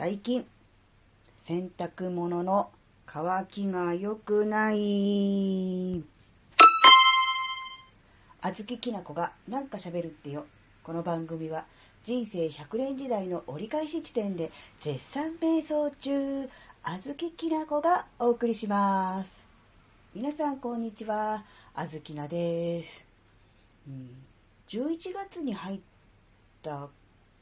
最近、洗濯物の乾きが良くない。あずききなこがなんか喋るってよ。この番組は人生100年時代の折り返し地点で絶賛瞑想中、あずききなこがお送りします。皆さんこんにちは。あずきなです。うん、11月に入った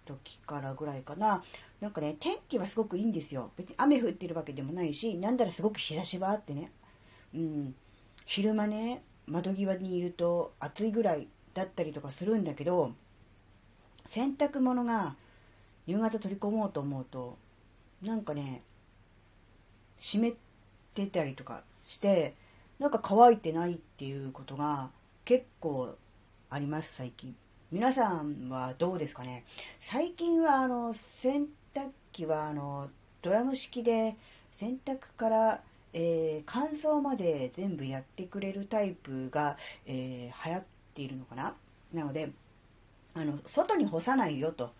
時からぐらいかな。なんかね、天気はすごくいいんですよ。別に雨降ってるわけでもないし、なんだらすごく日差しはあってね。うん。昼間ね、窓際にいると暑いぐらいだったりとかするんだけど、洗濯物が夕方取り込もうと思うと、なんかね、湿ってたりとかして、なんか乾いてないっていうことが結構あります、最近。皆さんはどうですかね？最近はあの洗濯機はあのドラム式で洗濯から、えー乾燥まで全部やってくれるタイプが、えー流行っているのかな？なのであの外に干さないよと、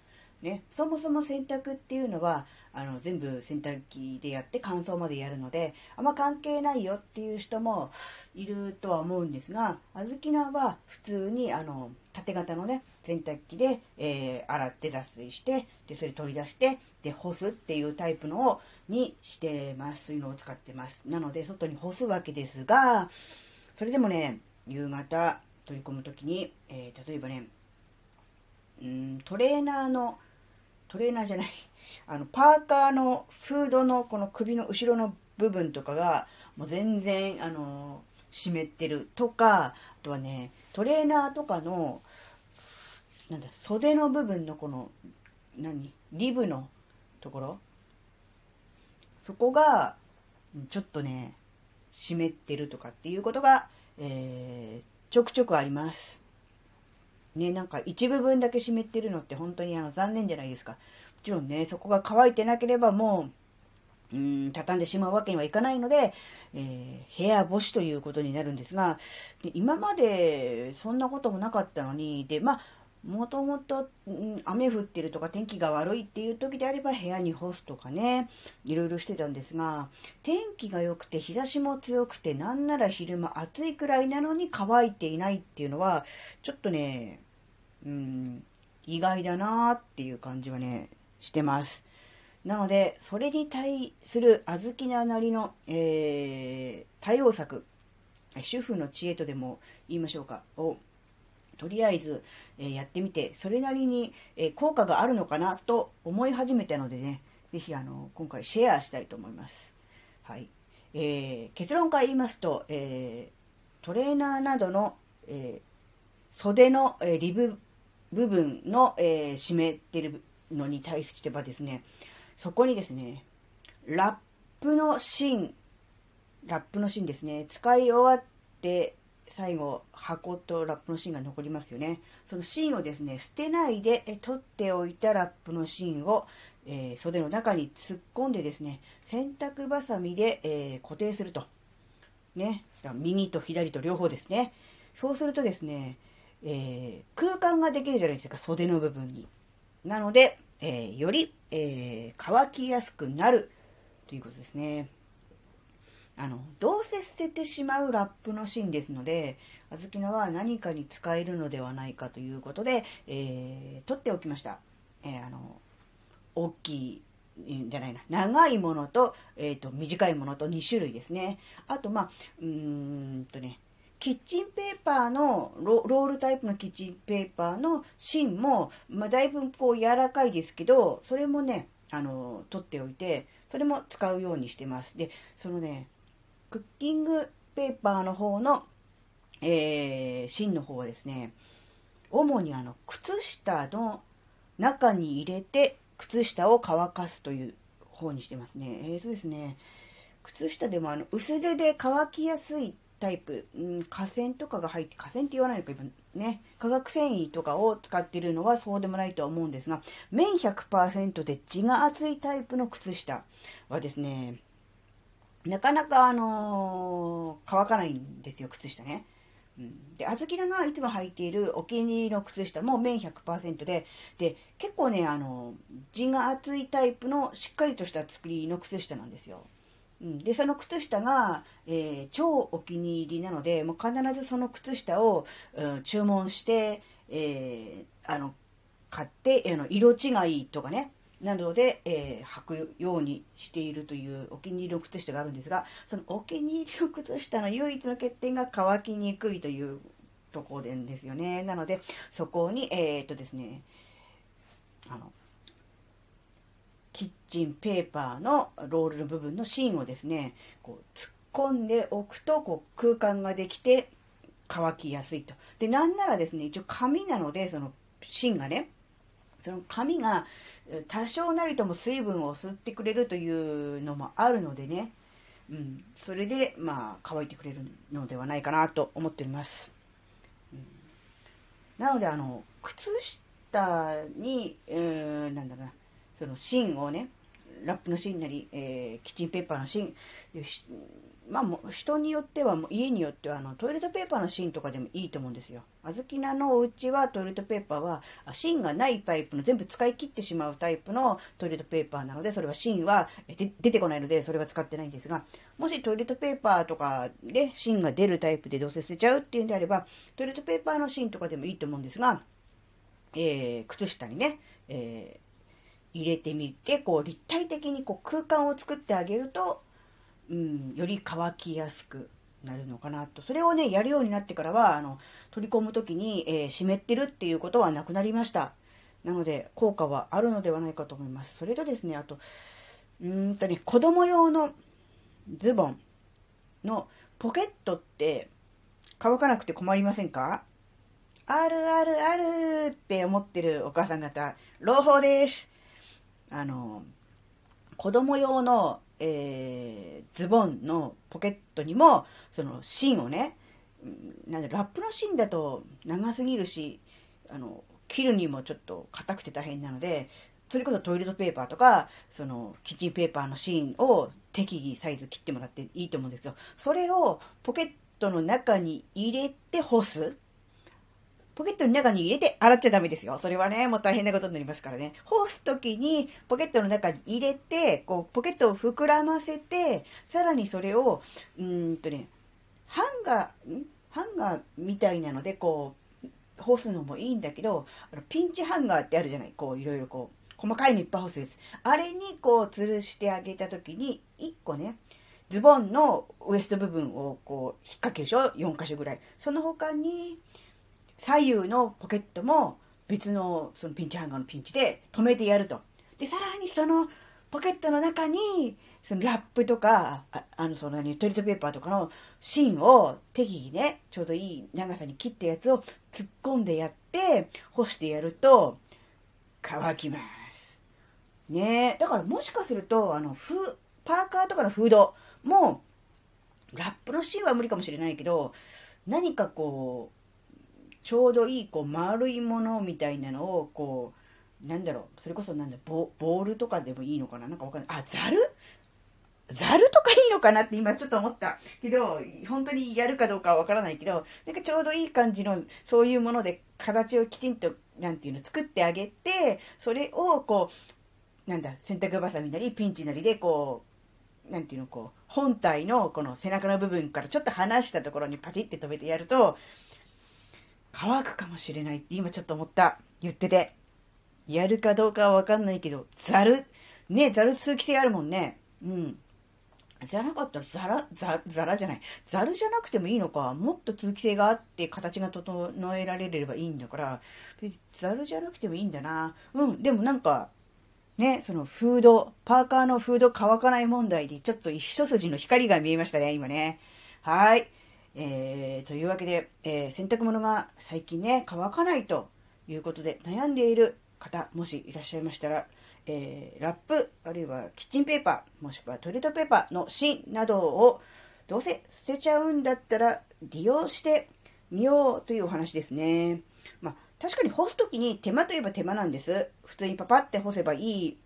ね、そもそも洗濯っていうのはあの全部洗濯機でやって乾燥までやるのであんま関係ないよっていう人もいるとは思うんですがあずきなは普通にあの縦型のね洗濯機で、えー洗って脱水してでそれ取り出してで干すっていうタイプのをにしてますそういうのを使ってます。なので外に干すわけですがそれでもね夕方取り込む時に、えー例えばねうんトレーナーのトレーナーじゃない あのパーカーのフードのこの首の後ろの部分とかがもう全然あの湿ってるとかあとはねトレーナーとかのなんだ袖の部分のこの何リブのところそこがちょっとね湿ってるとかっていうことが、えーちょくちょくあります。ね、なんか一部分だけ湿ってるのって本当にあの残念じゃないですか。もちろんね、そこが乾いてなければもう、うん、畳んでしまうわけにはいかないので、えー部屋干しということになるんですが、で今までそんなこともなかったのに、で、まあ、もともと雨降ってるとか天気が悪いっていう時であれば部屋に干すとかね、いろいろしてたんですが、天気が良くて日差しも強くてなんなら昼間暑いくらいなのに乾いていないっていうのは、ちょっとね、うん、意外だなっていう感じはね、してます。なので、それに対する小豆ななりの、えー対応策、主婦の知恵とでも言いましょうか、を、とりあえず、えーやってみて、それなりに、えー効果があるのかなと思い始めたのでね、ぜひあの、今回シェアしたいと思います。はい。えー結論から言いますと、えトレーナーなどの、え袖の、えリブ部分の、えー湿ってるのに対してはですね、そこにですね、ラップの芯、ラップの芯ですね、使い終わって、最後、箱とラップの芯が残りますよね。その芯をですね、捨てないで取っておいたラップの芯を、えー袖の中に突っ込んでですね、洗濯バサミで、えー固定すると。ね。右と左と両方ですね。そうするとですね、えー空間ができるじゃないですか、袖の部分に。なので、えーより、えー乾きやすくなるということですね。あの、どうせ捨ててしまうラップの芯ですので、あずきのは何かに使えるのではないかということで、えー取っておきました。えあの、大きい、じゃないな、長いものと、えっ、と、短いものと2種類ですね。あと、まあ、うーんとね、キッチンペーパーのロ、ロールタイプのキッチンペーパーの芯も、まあ、だいぶこう柔らかいですけど、それもね、あの、取っておいて、それも使うようにしてます。で、そのね、クッキングペーパーの方の、えー、芯の方はですね、主にあの、靴下の中に入れて、靴下を乾かすという方にしてますね。えーとですね、靴下でもあの、薄手で乾きやすいタイプ、うん、河川とかが入って、河川って言わないのか、今ね、化学繊維とかを使ってるのはそうでもないとは思うんですが、綿100%で血が厚いタイプの靴下はですね、なかなかあのー乾かないんですよ、靴下ね。うん、で、あずきらがいつも履いているお気に入りの靴下も綿100%で、で、結構ね、あの、地が厚いタイプのしっかりとした作りの靴下なんですよ。うん、で、その靴下が、えー、超お気に入りなので、もう必ずその靴下を、うん、注文して、えー、あの、買って、あの色違いとかね、などで、えー、履くようにしているというお気に入りの靴下があるんですが、そのお気に入りの靴下の唯一の欠点が乾きにくいというところですよね。なので、そこに、えー、っとですね、あの、キッチンペーパーのロールの部分の芯をですね、こう突っ込んでおくとこう空間ができて乾きやすいと。で、なんならですね、一応紙なので、その芯がね、その紙が多少なりとも水分を吸ってくれるというのもあるのでね、うん、それで、まあ、乾いてくれるのではないかなと思っております。うん、なので、あの、靴下に、うん、なんだろうな、その芯をね、ラップの芯なり、えー、キッチンペーパーの芯、まあもう、人によっては、家によっては、あの、トイレットペーパーの芯とかでもいいと思うんですよ。あずきなのお家はトイレットペーパーは、芯がないタイプの、全部使い切ってしまうタイプのトイレットペーパーなので、それは芯は出てこないので、それは使ってないんですが、もしトイレットペーパーとかで芯が出るタイプでどうせ捨てちゃうっていうんであれば、トイレットペーパーの芯とかでもいいと思うんですが、えー、靴下にね、えー、入れてみて、こう立体的にこう空間を作ってあげると、うん、より乾きやすくなるのかなと。それをね、やるようになってからは、あの、取り込むときに、えー、湿ってるっていうことはなくなりました。なので、効果はあるのではないかと思います。それとですね、あと、うんとね、子供用のズボンのポケットって乾かなくて困りませんか？あるあるあるって思ってるお母さん方、朗報です。あの、子供用のえー、ズボンのポケットにも、その芯をね、なんでラップの芯だと長すぎるし、あの、切るにもちょっと硬くて大変なので、それこそトイレットペーパーとか、そのキッチンペーパーの芯を適宜サイズ切ってもらっていいと思うんですけど、それをポケットの中に入れて干す。ポケットの中に入れて洗っちゃダメですよ。それはね、もう大変なことになりますからね。干すときにポケットの中に入れて、こう、ポケットを膨らませて、さらにそれを、うんとね、ハンガー、ハンガーみたいなので、こう、干すのもいいんだけど、あのピンチハンガーってあるじゃないこう、いろいろこう、細かいのいっぱい干すやつ。あれにこう、吊るしてあげたときに、1個ね、ズボンのウエスト部分をこう、引っ掛けるでしょ ?4 箇所ぐらい。その他に、左右のポケットも別のそのピンチハンガーのピンチで止めてやると。で、さらにそのポケットの中に、そのラップとか、ああの、その、トイレットペーパーとかの芯を適宜ね、ちょうどいい長さに切ったやつを突っ込んでやって、干してやると、乾きます。ねだからもしかすると、あの、フパーカーとかのフードも、ラップの芯は無理かもしれないけど、何かこう、ちょうどいいこう丸いものみたいなのをこうなんだろうそれこそなんだボールとかでもいいのかな？なんかわかんない。あざる？ざるとかいいのかなって今ちょっと思ったけど本当にやるかどうかはわからないけどなんかちょうどいい感じのそういうもので形をきちんとなんていうの作ってあげてそれをこうなんだ洗濯ばさみなりピンチなりでこうなんていうのこう本体のこの背中の部分からちょっと離したところにパチって止めてやると乾くかもしれないって今ちょっと思った。言ってて。やるかどうかはわかんないけど、ザル。ね、ザル通気性あるもんね。うん。じゃなかったらザラ、ザザラじゃない。ザルじゃなくてもいいのか。もっと通気性があって形が整えられればいいんだから、ザルじゃなくてもいいんだな。うん、でもなんか、ね、そのフード、パーカーのフード乾かない問題でちょっと一筋の光が見えましたね、今ね。はい。えー、というわけで、えー、洗濯物が最近ね、乾かないということで悩んでいる方、もしいらっしゃいましたら、えー、ラップ、あるいはキッチンペーパー、もしくはトイレットペーパーの芯などをどうせ捨てちゃうんだったら利用してみようというお話ですね。まあ、確かに干すときに手間といえば手間なんです。普通にパパって干せばいい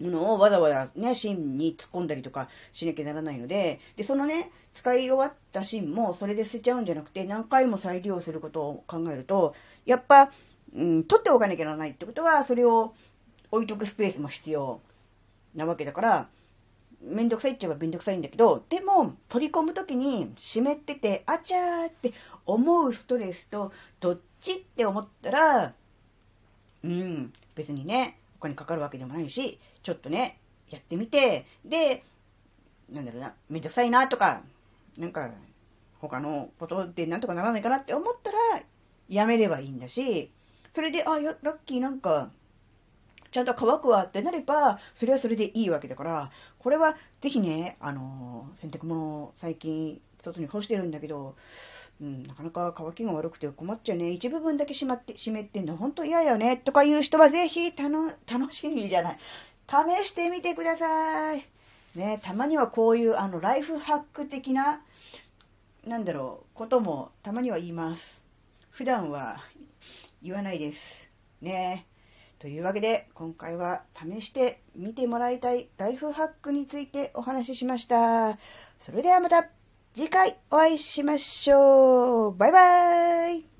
ものをわざわざね、芯に突っ込んだりとかしなきゃならないので、で、そのね、使い終わった芯もそれで捨てちゃうんじゃなくて、何回も再利用することを考えると、やっぱ、うん、取っておかなきゃならないってことは、それを置いとくスペースも必要なわけだから、めんどくさいっちゃえばめんどくさいんだけど、でも、取り込むときに湿ってて、あちゃーって思うストレスと、どっちって思ったら、うん、別にね、お金かかるわけでもないし、ちょっとね、やってみて、で、なんだろうな、めんどくさいなとか、なんか、他のことでなんとかならないかなって思ったら、やめればいいんだし、それで、あ、ラッキーなんか、ちゃんと乾くわってなれば、それはそれでいいわけだから、これはぜひね、あの洗濯物最近外に干してるんだけど、うん、なかなか乾きが悪くて困っちゃうね。一部分だけしまって、湿ってんの本当嫌よね。とかいう人はぜひ、たの、楽しみじゃない。試してみてください。ね、たまにはこういう、あの、ライフハック的な、なんだろう、こともたまには言います。普段は言わないです。ね。というわけで、今回は試してみてもらいたいライフハックについてお話ししました。それではまた次回お会いしましょう。バイバイ